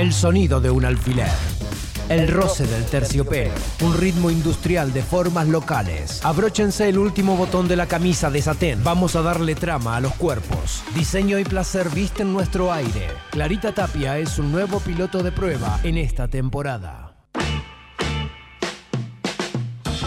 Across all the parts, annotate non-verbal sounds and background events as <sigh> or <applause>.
El sonido de un alfiler. El roce del terciopelo, un ritmo industrial de formas locales. Abróchense el último botón de la camisa de satén. Vamos a darle trama a los cuerpos. Diseño y placer visten nuestro aire. Clarita Tapia es un nuevo piloto de prueba en esta temporada.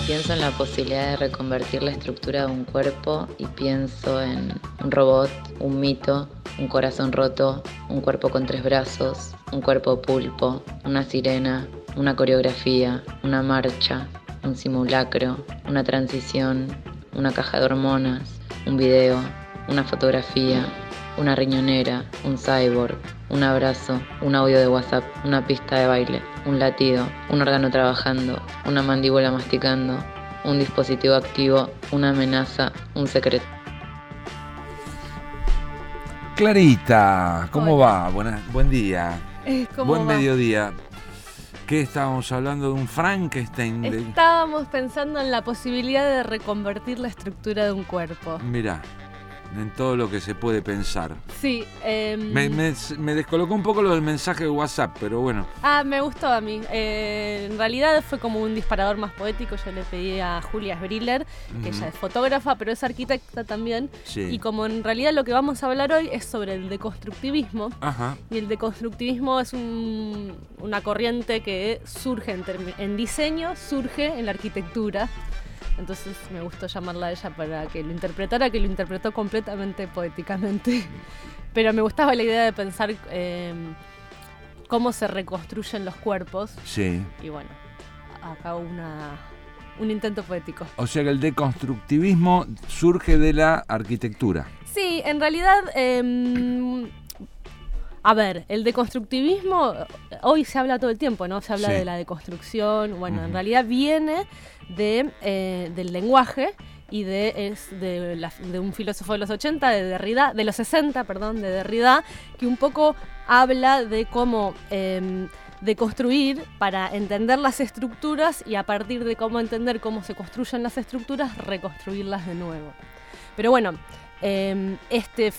Pienso en la posibilidad de reconvertir la estructura de un cuerpo y pienso en un robot, un mito, un corazón roto, un cuerpo con tres brazos, un cuerpo pulpo, una sirena, una coreografía, una marcha, un simulacro, una transición, una caja de hormonas, un video, una fotografía, una riñonera, un cyborg, un abrazo, un audio de WhatsApp, una pista de baile, un latido, un órgano trabajando, una mandíbula masticando, un dispositivo activo, una amenaza, un secreto. Clarita, ¿cómo va? buen día. Eh, buen mediodía. ¿Qué estábamos hablando de un Frankenstein? Estábamos pensando en la posibilidad de reconvertir la estructura de un cuerpo. Mira en todo lo que se puede pensar. Sí. Em, me, descolocó un poco lo del mensaje de WhatsApp, pero bueno. Ah, me gustó a mí. Eh, en realidad fue como un disparador más poético. Yo le pedí a Julia Sbriller, que ella es fotógrafa, pero es arquitecta también. Y como en realidad lo que vamos a hablar hoy es sobre el deconstructivismo. Ajá. Y el deconstructivismo es una corriente que surge en, en diseño, surge en la arquitectura. Entonces me gustó llamarla a ella para que lo interpretara, que lo interpretó completamente poéticamente. <laughs> Pero me gustaba la idea de pensar em, cómo se reconstruyen los cuerpos. Sí. Y bueno, acá una, un intento poético. O sea que el deconstructivismo surge de la arquitectura. Sí, en realidad... Em, a ver, el deconstructivismo, hoy se habla todo el tiempo, ¿no? Se habla de la deconstrucción. Bueno, en realidad viene de, eh, del lenguaje y de, es de, de, un filósofo de los 80, de Derrida, de los 60, perdón, de Derrida, que un poco habla de cómo eh, de construir para entender las estructuras y a partir de cómo entender cómo se construyen las estructuras, reconstruirlas de nuevo. Pero bueno, em, este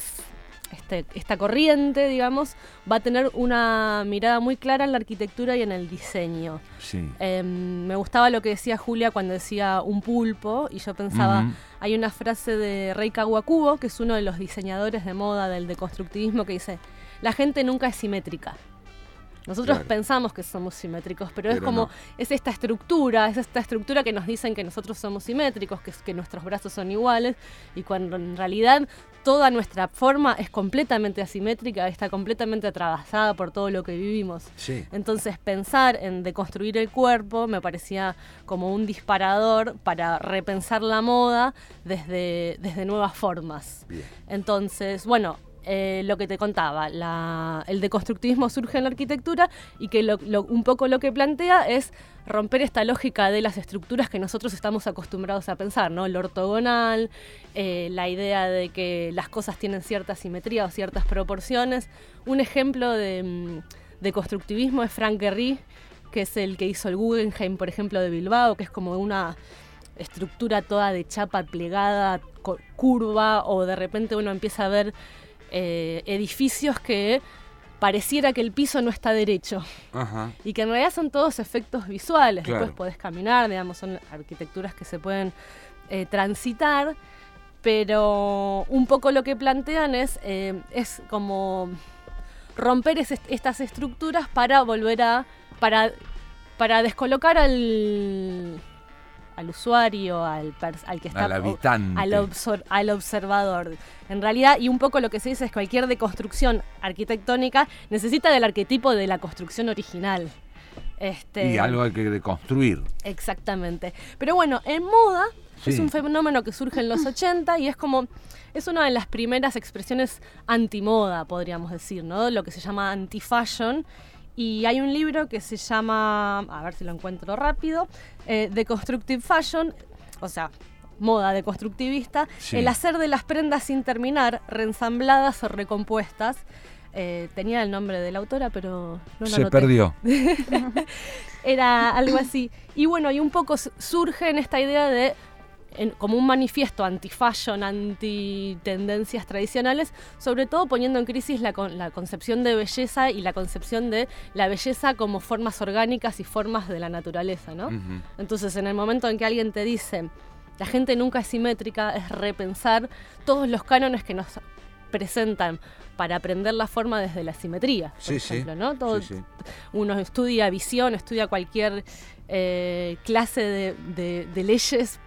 este, esta corriente, digamos, va a tener una mirada muy clara en la arquitectura y en el diseño. Em, me gustaba lo que decía Julia cuando decía un pulpo, y yo pensaba, hay una frase de Rei Kawakubo, que es uno de los diseñadores de moda del deconstructivismo, que dice, la gente nunca es simétrica. Nosotros pensamos que somos simétricos, pero, es como, es esta estructura, es esta estructura que nos dicen que nosotros somos simétricos, que, que nuestros brazos son iguales, y cuando en realidad toda nuestra forma es completamente asimétrica, está completamente atravesada por todo lo que vivimos. Entonces pensar en deconstruir el cuerpo me parecía como un disparador para repensar la moda desde, desde nuevas formas. Entonces, bueno, eh, lo que te contaba, el deconstructivismo surge en la arquitectura y que un poco lo que plantea es romper esta lógica de las estructuras que nosotros estamos acostumbrados a pensar, ¿no? El ortogonal, eh, la idea de que las cosas tienen cierta simetría o ciertas proporciones. Un ejemplo de, mm, de constructivismo es Frank Gehry, que es el que hizo el Guggenheim, por ejemplo, de Bilbao, que es como una estructura toda de chapa plegada, curva, o de repente uno empieza a ver eh, edificios que pareciera que el piso no está derecho. Y que en realidad son todos efectos visuales. Después podés caminar, digamos, son arquitecturas que se pueden eh, transitar. Pero un poco lo que plantean es, eh, es como romper estas estructuras para volver a. para, para descolocar al al usuario, al, al que está al habitante, al, observador. En realidad, y un poco lo que se dice es que cualquier deconstrucción arquitectónica necesita del arquetipo de la construcción original. Este, y algo hay que deconstruir. Exactamente. Pero bueno, en moda es un fenómeno que surge en los <clears throat> 80 y es como es una de las primeras expresiones antimoda, podríamos decir, ¿no? Lo que se llama anti-fashion y hay un libro que se llama, a ver si lo encuentro rápido, eh, The Constructive Fashion, o sea, moda deconstructivista, el hacer de las prendas sin terminar, reensambladas o recompuestas. Eh, tenía el nombre de la autora, pero no lo Se perdió. <laughs> Era algo así. Y bueno, y un poco surge en esta idea de como un manifiesto anti-fashion, anti-tendencias tradicionales, sobre todo poniendo en crisis la, la, concepción de belleza y la concepción de la belleza como formas orgánicas y formas de la naturaleza, ¿no? Entonces, en el momento en que alguien te dice, la gente nunca es simétrica, es repensar todos los cánones que nos presentan para aprender la forma desde la simetría, por ejemplo, ¿no? Todo, Uno estudia visión, estudia cualquier eh, clase de, leyes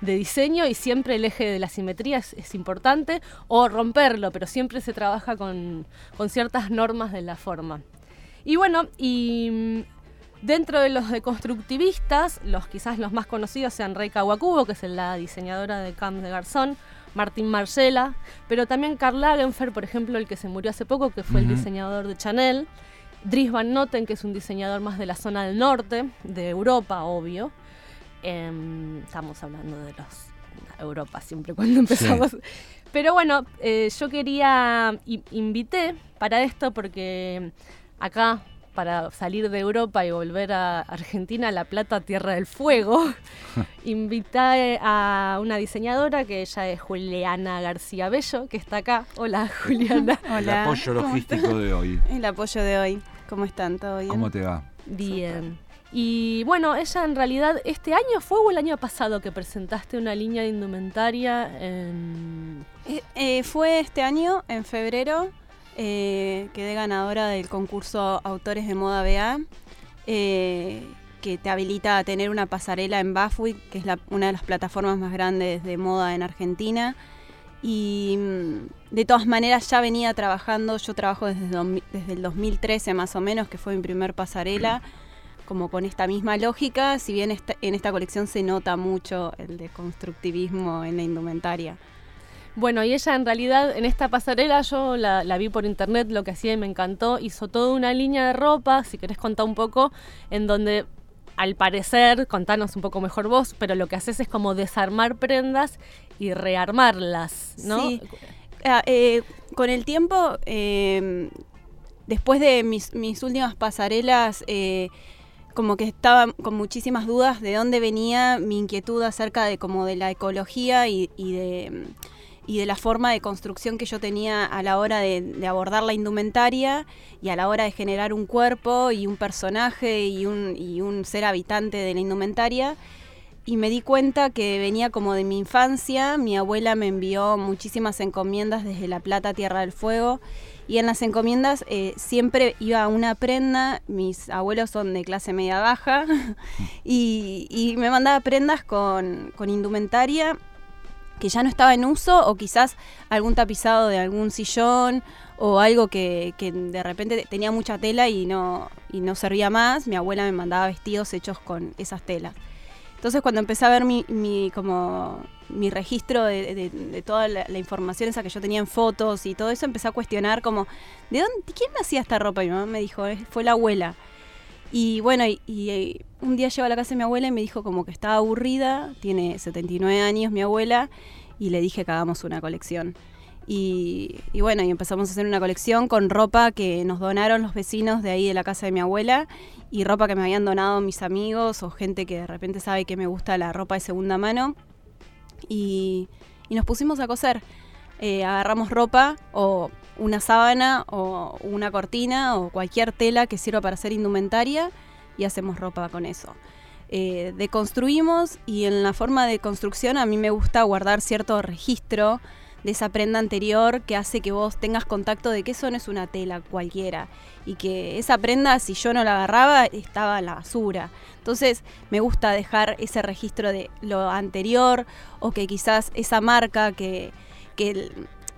de diseño y siempre el eje de la simetría es, importante, o romperlo, pero siempre se trabaja con, ciertas normas de la forma. Y bueno, y mm, dentro de los deconstructivistas, los quizás los más conocidos sean Rey Kawakubo, que es la diseñadora de Camp de Garzón, Martín Marcela, pero también Karl Lagenfeld, por ejemplo, el que se murió hace poco, que fue el diseñador de Chanel, Dries Van Noten, que es un diseñador más de la zona del norte, de Europa, obvio. Em, estamos hablando de los Europa siempre cuando <laughs> empezamos. Pero bueno, eh, yo quería, invité para esto porque acá para salir de Europa y volver a Argentina, La Plata, Tierra del Fuego, <laughs> invité a una diseñadora que ella es Juliana García Bello, que está acá. Hola, <laughs> Juliana. Hola. El apoyo logístico de hoy. El apoyo de hoy. ¿Cómo están? ¿Todo bien? ¿Cómo te va? Bien. Y bueno, ella en realidad, ¿este año fue o el año pasado que presentaste una línea de indumentaria en...? Eh, eh, fue este año, en febrero, eh, quedé ganadora del concurso Autores de Moda BA, eh, que te habilita a tener una pasarela en Bafui, que es una de las plataformas más grandes de moda en Argentina. Y mm, de todas maneras ya venía trabajando, yo trabajo desde, desde el 2013 más o menos, que fue mi primer pasarela, como con esta misma lógica, si bien en esta colección se nota mucho el de constructivismo en la indumentaria. Bueno, y ella en realidad en esta pasarela yo la, vi por internet, lo que hacía y me encantó, hizo toda una línea de ropa, si querés contar un poco, en donde al parecer, contanos un poco mejor vos, pero lo que haces es como desarmar prendas y rearmarlas, ¿no? Sí. Ah, eh, con el tiempo, em, después de mis, últimas pasarelas, eh, como que estaba con muchísimas dudas de dónde venía mi inquietud acerca de como de la ecología y de y de la forma de construcción que yo tenía a la hora de, abordar la indumentaria y a la hora de generar un cuerpo y un personaje y un, y un ser habitante de la indumentaria. Y me di cuenta que venía como de mi infancia, mi abuela me envió muchísimas encomiendas desde La Plata, Tierra del Fuego, y en las encomiendas eh, siempre iba una prenda, mis abuelos son de clase media baja, <laughs> y, y me mandaba prendas con, con indumentaria que ya no estaba en uso o quizás algún tapizado de algún sillón o algo que, de repente tenía mucha tela y no, y no servía más, mi abuela me mandaba vestidos hechos con esas telas. Entonces cuando empecé a ver mi, mi como mi registro de, toda la, información esa que yo tenía en fotos y todo eso, empecé a cuestionar como, ¿de dónde, quién me hacía esta ropa? Y mi mamá me dijo, fue la abuela. Y bueno, y, eh, un día llego a la casa de mi abuela y me dijo como que estaba aburrida, tiene 79 años mi abuela, y le dije que hagamos una colección. Y, bueno, y empezamos a hacer una colección con ropa que nos donaron los vecinos de ahí de la casa de mi abuela y ropa que me habían donado mis amigos o gente que de repente sabe que me gusta la ropa de segunda mano. Y, nos pusimos a coser. Eh, agarramos ropa o una sábana o una cortina o cualquier tela que sirva para hacer indumentaria y hacemos ropa con eso. Eh, deconstruimos y en la forma de construcción a mí me gusta guardar cierto registro de esa prenda anterior que hace que vos tengas contacto de que eso no es una tela cualquiera y que esa prenda si yo no la agarraba estaba en la basura. Entonces me gusta dejar ese registro de lo anterior o que quizás esa marca que, que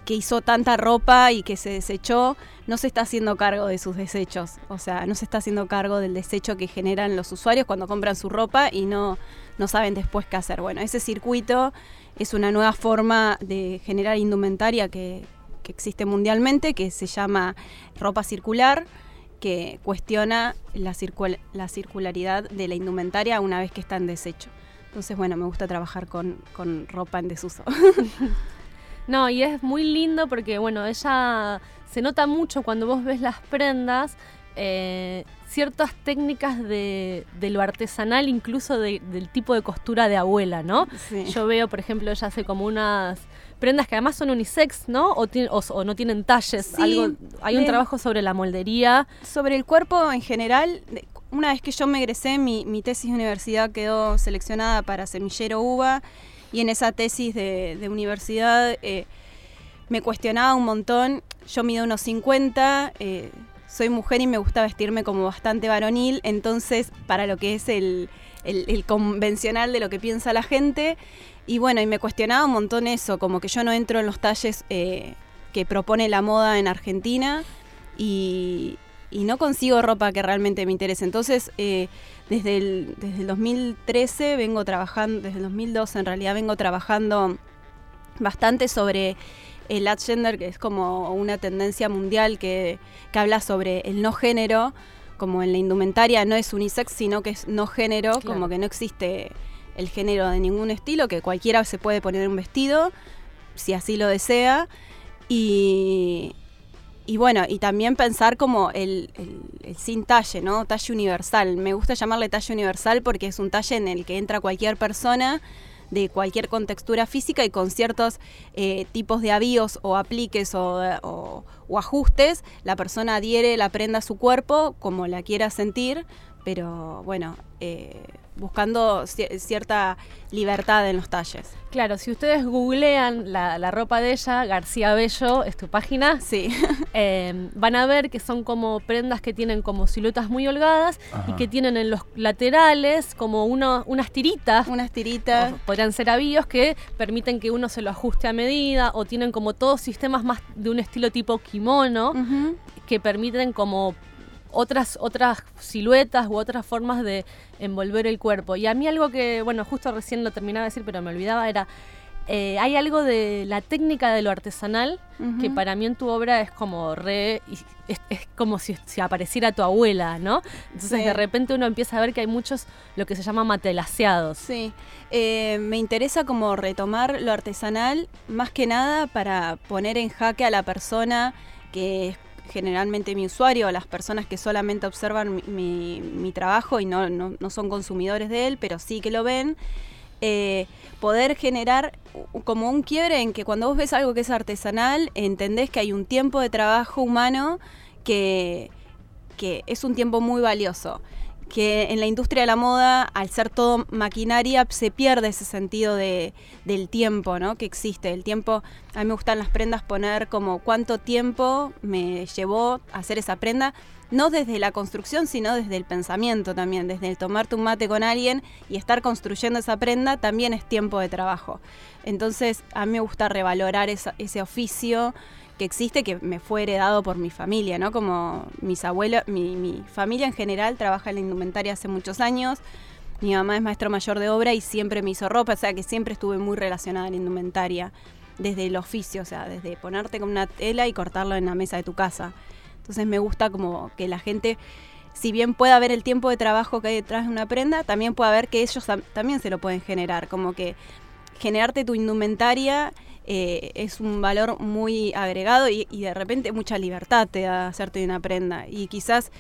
que hizo tanta ropa y que se desechó, no se está haciendo cargo de sus desechos. O sea, no se está haciendo cargo del desecho que generan los usuarios cuando compran su ropa y no, no saben después qué hacer. Bueno, ese circuito es una nueva forma de generar indumentaria que, existe mundialmente, que se llama ropa circular que cuestiona la, la, circularidad de la indumentaria una vez que está en desecho. Entonces, bueno, me gusta trabajar con, con ropa en desuso. <laughs> No, y es muy lindo porque, bueno, ella se nota mucho cuando vos ves las prendas eh, ciertas técnicas de, lo artesanal, incluso del tipo de costura de abuela, ¿no? Yo veo, por ejemplo, ella hace como unas prendas que además son unisex, ¿no? O, o, no tienen talles. hay un trabajo sobre la moldería. Sobre el cuerpo en general. Una vez que yo me egresé, mi, mi tesis de universidad quedó seleccionada para semillero uva y en esa tesis de, universidad eh, me cuestionaba un montón. Yo mido unos 50, eh, soy mujer y me gusta vestirme como bastante varonil, entonces para lo que es el, convencional de lo que piensa la gente. Y bueno, y me cuestionaba un montón eso, como que yo no entro en los talles eh, que propone la moda en Argentina y, no consigo ropa que realmente me interese. Entonces, desde, el, desde el 2013 vengo trabajando, desde el 2012 en realidad vengo trabajando bastante sobre el ad gender, que es como una tendencia mundial que, habla sobre el no género, como en la indumentaria no es unisex, sino que es no género, como que no existe el género de ningún estilo, que cualquiera se puede poner un vestido, si así lo desea. Y, bueno, y también pensar como el, el, sin talle, ¿no? Talle universal. Me gusta llamarle talle universal porque es un talle en el que entra cualquier persona de cualquier contextura física y con ciertos eh, tipos de avíos o apliques o, ajustes, la persona adhiere la prenda a su cuerpo como la quiera sentir, pero bueno, eh, buscando cierta libertad en los talles. Claro, si ustedes googlean la, ropa de ella, García Bello es tu página, sí. <laughs> Em, van a ver que son como prendas que tienen como siluetas muy holgadas y que tienen en los laterales como unas tiritas. Unas tiritas. podrían ser avíos que permiten que uno se lo ajuste a medida o tienen como todos sistemas más de un estilo tipo kimono que permiten como otras, otras siluetas u otras formas de envolver el cuerpo. Y a mí algo que, bueno, justo recién lo terminaba de decir, pero me olvidaba, era, eh, hay algo de la técnica de lo artesanal que para mí en tu obra es como re, es, como si, apareciera tu abuela, ¿no? Entonces de repente uno empieza a ver que hay muchos lo que se llama matelaseados. Sí, eh, me interesa como retomar lo artesanal más que nada para poner en jaque a la persona que es generalmente mi usuario, las personas que solamente observan mi, trabajo y no, no, son consumidores de él, pero sí que lo ven, eh, poder generar como un quiebre en que cuando vos ves algo que es artesanal, entendés que hay un tiempo de trabajo humano que, que es un tiempo muy valioso que en la industria de la moda, al ser todo maquinaria, se pierde ese sentido de, del tiempo, ¿no? Que existe. El tiempo, a mí me gustan las prendas poner como cuánto tiempo me llevó hacer esa prenda, no desde la construcción, sino desde el pensamiento también, desde el tomarte un mate con alguien y estar construyendo esa prenda, también es tiempo de trabajo. Entonces, a mí me gusta revalorar ese oficio que existe que me fue heredado por mi familia, ¿no? Como mis abuelos, mi, familia en general trabaja en la indumentaria hace muchos años. Mi mamá es maestro mayor de obra y siempre me hizo ropa, o sea que siempre estuve muy relacionada a la indumentaria, desde el oficio, o sea, desde ponerte con una tela y cortarlo en la mesa de tu casa. Entonces me gusta como que la gente, si bien pueda ver el tiempo de trabajo que hay detrás de una prenda, también pueda ver que ellos también se lo pueden generar, como que generarte tu indumentaria eh, es un valor muy agregado y, de repente mucha libertad te da hacerte una prenda. Y quizás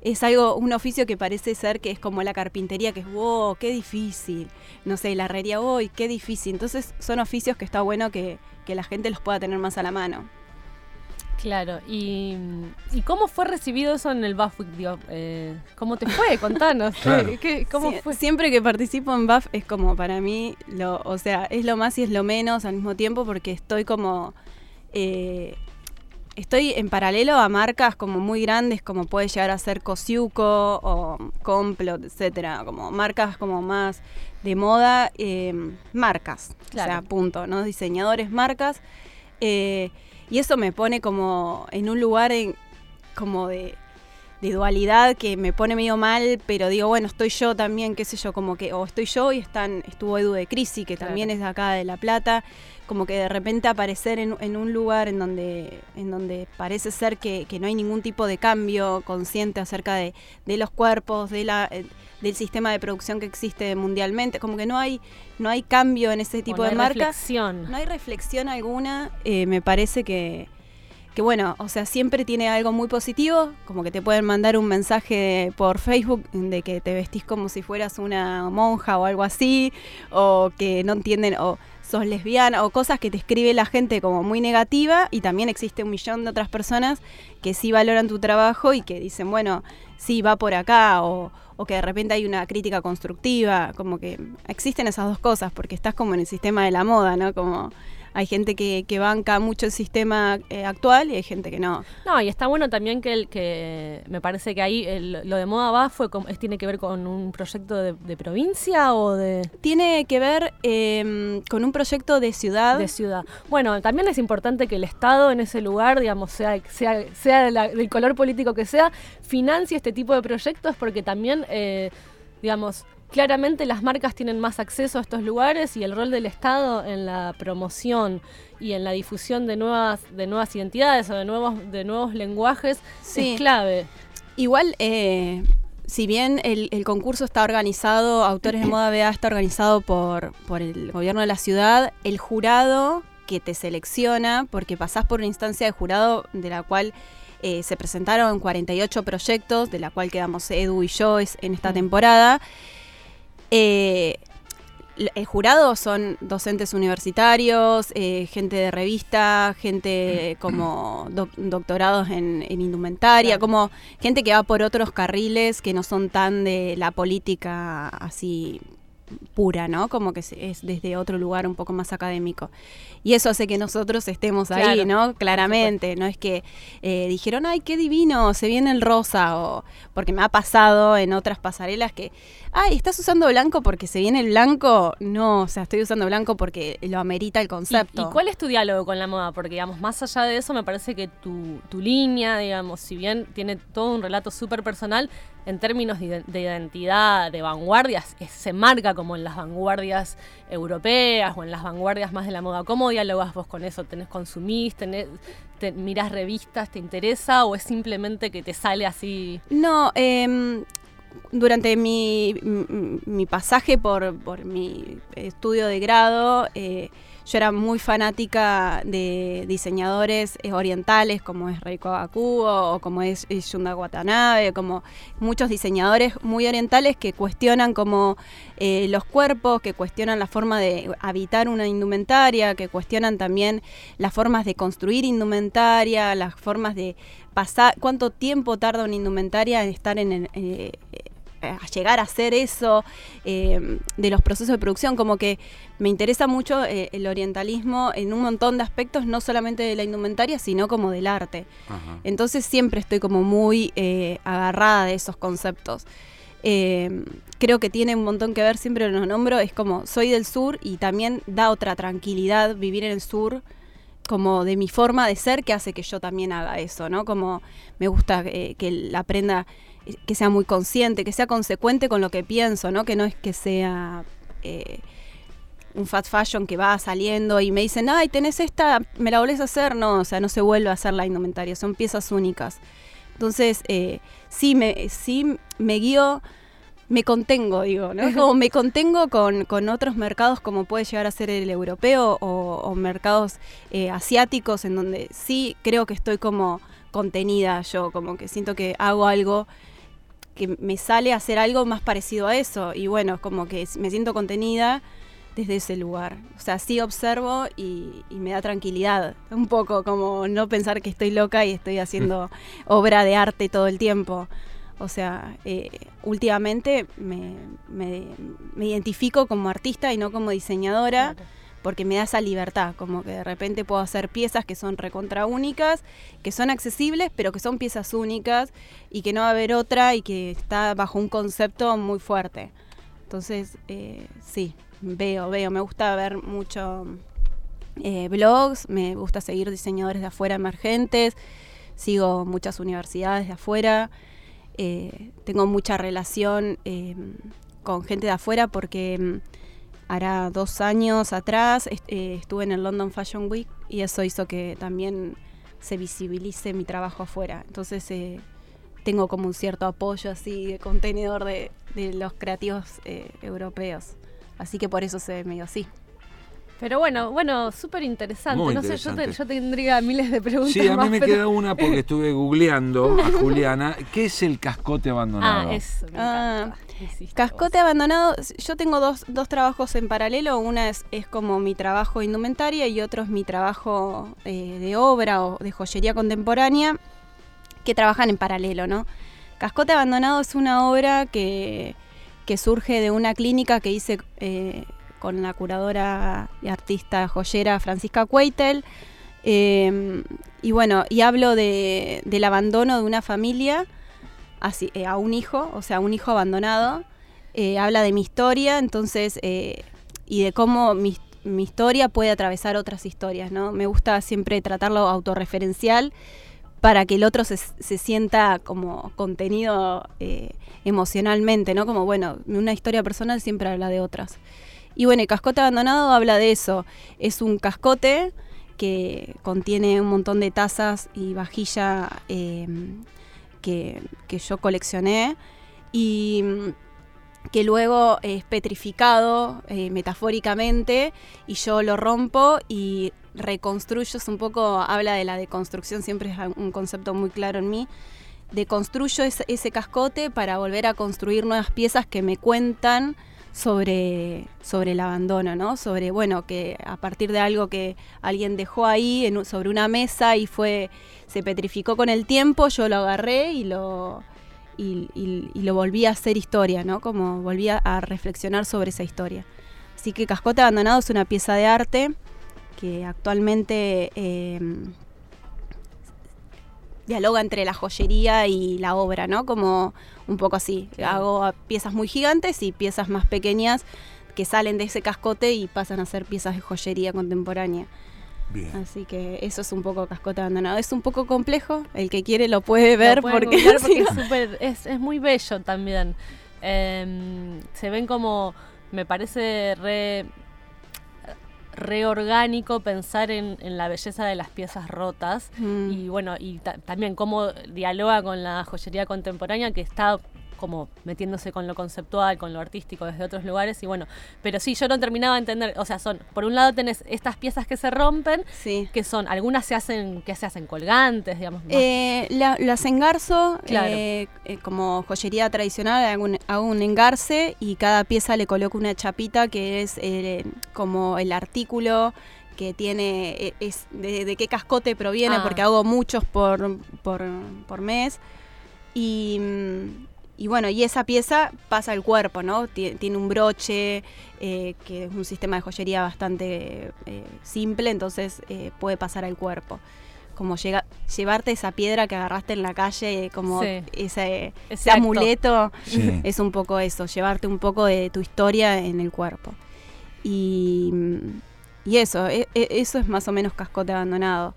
es algo, un oficio que parece ser que es como la carpintería, que es, wow, qué difícil. No sé, la herrería, wow, qué difícil. Entonces son oficios que está bueno que, que la gente los pueda tener más a la mano. Claro, y, cómo fue recibido eso en el BAF eh, ¿Cómo te fue? Contanos. <laughs> ¿Cómo fue? Siempre que participo en BAF es como para mí, lo, o sea, es lo más y es lo menos al mismo tiempo porque estoy como... Eh, estoy en paralelo a marcas como muy grandes como puede llegar a ser Cosiuco o Complot, etcétera, como marcas como más de moda, eh, marcas, o sea, punto, ¿no? Diseñadores, marcas. Eh, y eso me pone como en un lugar en, como de, dualidad que me pone medio mal, pero digo, bueno, estoy yo también, qué sé yo, como que, o estoy yo y están, estuvo Edu de Crisi, que también es de acá de La Plata, como que de repente aparecer en, un lugar en donde, en donde parece ser que, no hay ningún tipo de cambio consciente acerca de, los cuerpos, de la, eh, del sistema de producción que existe mundialmente, como que no hay, no hay cambio en ese tipo de marcas. Reflexión. No hay reflexión alguna, eh, me parece que, que bueno, o sea, siempre tiene algo muy positivo, como que te pueden mandar un mensaje por Facebook de que te vestís como si fueras una monja o algo así, o que no entienden, o sos lesbiana, o cosas que te escribe la gente como muy negativa, y también existe un millón de otras personas que sí valoran tu trabajo y que dicen, bueno, sí, va por acá, o, o que de repente hay una crítica constructiva, como que existen esas dos cosas, porque estás como en el sistema de la moda, ¿no? Como hay gente que, que banca mucho el sistema eh, actual y hay gente que no. No, y está bueno también que, el, que me parece que ahí lo de moda va fue es, tiene que ver con un proyecto de, provincia o de... Tiene que ver em, con un proyecto de ciudad. De ciudad. Bueno, también es importante que el Estado en ese lugar, digamos, sea, sea, sea del color político que sea, financie este tipo de proyectos porque también, eh, digamos, Claramente las marcas tienen más acceso a estos lugares y el rol del Estado en la promoción y en la difusión de nuevas, de nuevas identidades o de nuevos, de nuevos lenguajes es clave. Igual, eh, si bien el, concurso está organizado, Autores de Moda BA está organizado por, por el gobierno de la ciudad, el jurado que te selecciona, porque pasás por una instancia de jurado de la cual eh, se presentaron 48 proyectos, de la cual quedamos Edu y yo en esta temporada. Eh, el jurado son docentes universitarios, eh, gente de revista, gente como doctorados en, indumentaria, como gente que va por otros carriles que no son tan de la política así pura, ¿no? Como que es desde otro lugar un poco más académico. Y eso hace que nosotros estemos ahí, ¿no? Claramente, no es que eh, dijeron, ay, qué divino, se viene el rosa, o porque me ha pasado en otras pasarelas que, ay, ¿estás usando blanco porque se viene el blanco? No, o sea, estoy usando blanco porque lo amerita el concepto. ¿Y, cuál es tu diálogo con la moda? Porque, digamos, más allá de eso, me parece que tu, tu línea, digamos, si bien tiene todo un relato súper personal, en términos de, identidad, de vanguardias, se marca como en las vanguardias europeas o en las vanguardias más de la moda. ¿Cómo dialogas vos con eso? ¿Tenés consumís? Tenés, te, ¿Mirás revistas? ¿Te interesa? ¿O es simplemente que te sale así? No, eh, durante mi, mi, pasaje por, por, mi estudio de grado, eh, yo era muy fanática de diseñadores eh, orientales como es Reiko Akubo o como es Yunda Watanabe, como muchos diseñadores muy orientales que cuestionan como eh, los cuerpos, que cuestionan la forma de habitar una indumentaria, que cuestionan también las formas de construir indumentaria, las formas de pasar, cuánto tiempo tarda una indumentaria en estar en el, eh, a llegar a hacer eso, eh, de los procesos de producción, como que me interesa mucho eh, el orientalismo en un montón de aspectos, no solamente de la indumentaria, sino como del arte. Entonces siempre estoy como muy eh, agarrada de esos conceptos. creo que tiene un montón que ver, siempre lo nombro, es como soy del sur y también da otra tranquilidad vivir en el sur como de mi forma de ser que hace que yo también haga eso, ¿no? Como me gusta que la prenda que sea muy consciente, que sea consecuente con lo que pienso, ¿no? Que no es que sea eh, un fat fashion que va saliendo y me dicen, ay, tenés esta, me la volvés a hacer. No, o sea, no se vuelve a hacer la indumentaria, son piezas únicas. Entonces, eh, sí, me, sí me guío, me contengo, digo, ¿no? Como me contengo con, con, otros mercados como puede llegar a ser el europeo o, mercados eh, asiáticos en donde sí creo que estoy como contenida yo, como que siento que hago algo que me sale hacer algo más parecido a eso. Y bueno, como que me siento contenida desde ese lugar. O sea, sí observo y, me da tranquilidad. Un poco como no pensar que estoy loca y estoy haciendo obra de arte todo el tiempo. O sea, eh, últimamente me, identifico como artista y no como diseñadora porque me da esa libertad, como que de repente puedo hacer piezas que son recontra únicas, que son accesibles, pero que son piezas únicas y que no va a haber otra y que está bajo un concepto muy fuerte. Entonces, eh, sí, veo, veo, me gusta ver mucho eh, blogs, me gusta seguir diseñadores de afuera emergentes, sigo muchas universidades de afuera, eh, tengo mucha relación con gente de afuera porque mm, hará dos años atrás eh, estuve en el London Fashion Week y eso hizo que también se visibilice mi trabajo afuera. Entonces eh, tengo como un cierto apoyo así de contenedor de, los creativos eh, europeos. Así que por eso se ve medio así. Pero bueno, bueno, súper interesante. No sé, yo, te- yo tendría miles de preguntas. Sí, a mí más, me pero- queda una porque estuve googleando a <laughs> Juliana. ¿Qué es el cascote abandonado? Ah, eso, me Ah, encanta. Cascote abandonado, yo tengo dos, dos trabajos en paralelo, una es, es como mi trabajo indumentaria y otro es mi trabajo eh, de obra o de joyería contemporánea, que trabajan en paralelo, ¿no? Cascote abandonado es una obra que, que surge de una clínica que hice eh, con la curadora y artista joyera Francisca Cueitel. eh, y bueno, y hablo de- del abandono de una familia así, eh, a un hijo, o sea, un hijo abandonado. Eh, habla de mi historia, entonces, eh, y de cómo mi, historia puede atravesar otras historias, ¿no? Me gusta siempre tratarlo autorreferencial para que el otro se, sienta como contenido emocionalmente, ¿no? Como, bueno, una historia personal siempre habla de otras. Y bueno, el cascote abandonado habla de eso. Es un cascote que contiene un montón de tazas y vajilla que, yo coleccioné y mm, que luego es petrificado eh, metafóricamente y yo lo rompo y reconstruyo, es un poco, habla de la deconstrucción, siempre es un concepto muy claro en mí, deconstruyo ese cascote para volver a construir nuevas piezas que me cuentan sobre, sobre el abandono, ¿no? Sobre, bueno, que a partir de algo que alguien dejó ahí en sobre una mesa y fue, se petrificó con el tiempo, yo lo agarré y lo, y, lo volví a hacer historia, ¿no? Como volví a, a reflexionar sobre esa historia. Así que Cascote Abandonado es una pieza de arte que actualmente eh, dialoga entre la joyería y la obra, ¿no? Como un poco así. Hago piezas muy gigantes y piezas más pequeñas que salen de ese cascote y pasan a ser piezas de joyería contemporánea. Bien. Así que eso es un poco cascote abandonado. Es un poco complejo, el que quiere lo puede ver Lo porque, <laughs> porque sí. es, súper- es, es muy bello también. Em, se ven como, me parece re, re orgánico pensar en, en la belleza de las piezas rotas Mm. y bueno, y ta- también cómo dialoga con la joyería contemporánea que está como metiéndose con lo conceptual, con lo artístico desde otros lugares y bueno, pero sí, yo no terminaba de entender, o sea, son, por un lado tenés estas piezas que se rompen, Sí. que son, algunas se hacen, que se hacen colgantes, digamos, Eh, la- las engarzo Claro. eh, eh, como joyería tradicional, hago un, hago un engarce y cada pieza le coloco una chapita que es eh, como el artículo que tiene, eh, es de, de qué cascote proviene, Ah. porque hago muchos por, por, por mes. Y, mm, y bueno, y esa pieza pasa al cuerpo, ¿no? Tie- Tiene un broche, eh, que es un sistema de joyería bastante eh, simple, entonces eh, puede pasar al cuerpo. Como llega, llevarte esa piedra que agarraste en la calle, como Sí. ese, amuleto, Sí. es un poco eso, llevarte un poco de tu historia en el cuerpo. Y, y eso, e- e- eso es más o menos cascote abandonado.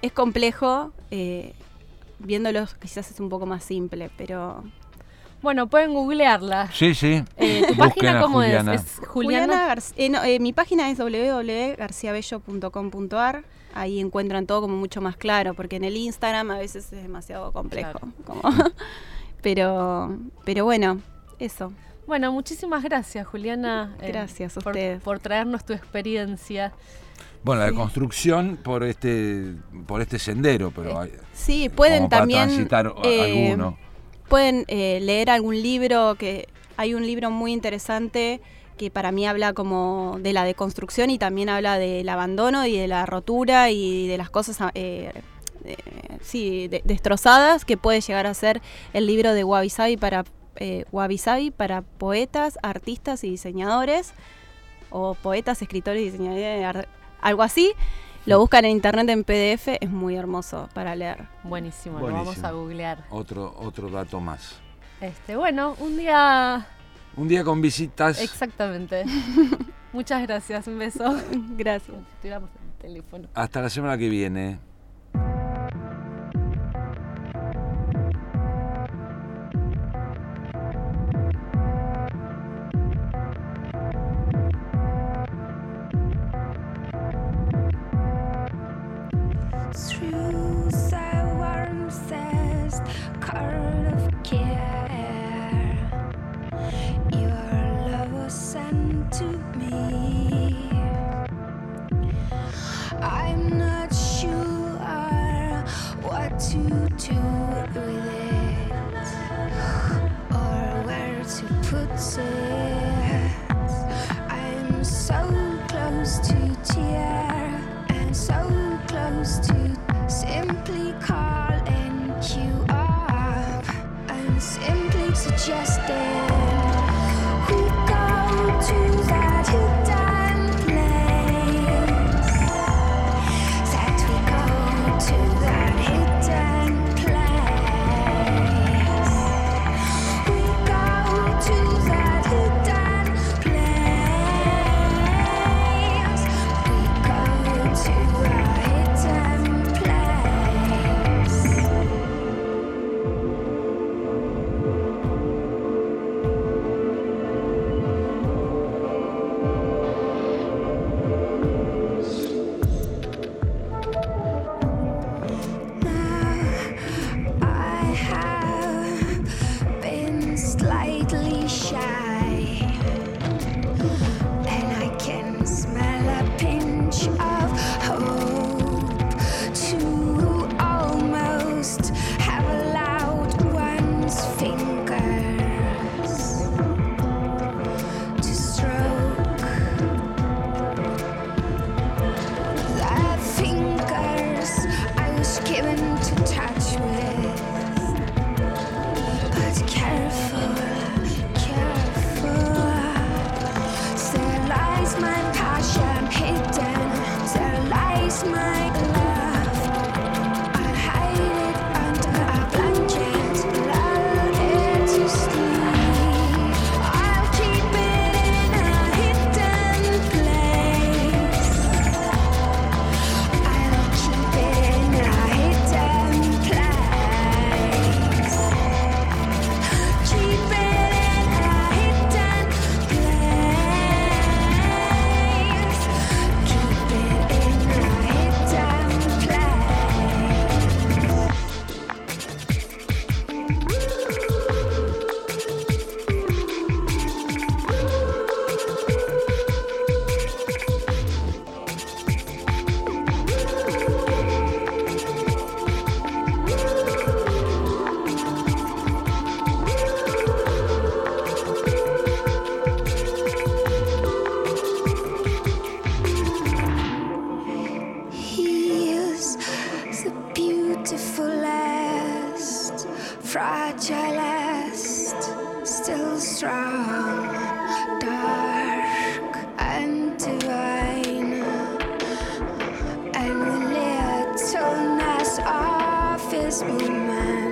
Es complejo, eh, viéndolo quizás es un poco más simple, pero... Bueno, pueden googlearla. Sí, sí. Eh, ¿Tu <laughs> Busquen página cómo Juliana. es? ¿Es Juliana? Garc- eh, no, eh, mi página es www.garciabello.com.ar. Ahí encuentran todo como mucho más claro, porque en el Instagram a veces es demasiado complejo. como- <laughs> pero, pero bueno, eso. Bueno, muchísimas gracias, Juliana. eh, Gracias a por, ustedes. por traernos tu experiencia. Bueno, la construcción por este por este sendero, pero hay, Sí, pueden como para también transitar eh, alguno. Pueden eh, leer algún libro que hay un libro muy interesante que para mí habla como de la deconstrucción y también habla del abandono y de la rotura y de las cosas eh, eh, sí, de- destrozadas que puede llegar a ser el libro de Wabi para eh, Wabi Sabi para poetas, artistas y diseñadores o poetas, escritores y diseñadores, algo así. Lo buscan en internet en PDF, es muy hermoso para leer. Buenísimo, lo vamos a googlear. Otro otro dato más. Este, bueno, un día Un día con visitas. exactamente. <laughs> Muchas gracias, un beso. Gracias. Tuviéramos el teléfono. Hasta la semana que viene. Close to simply calling this man.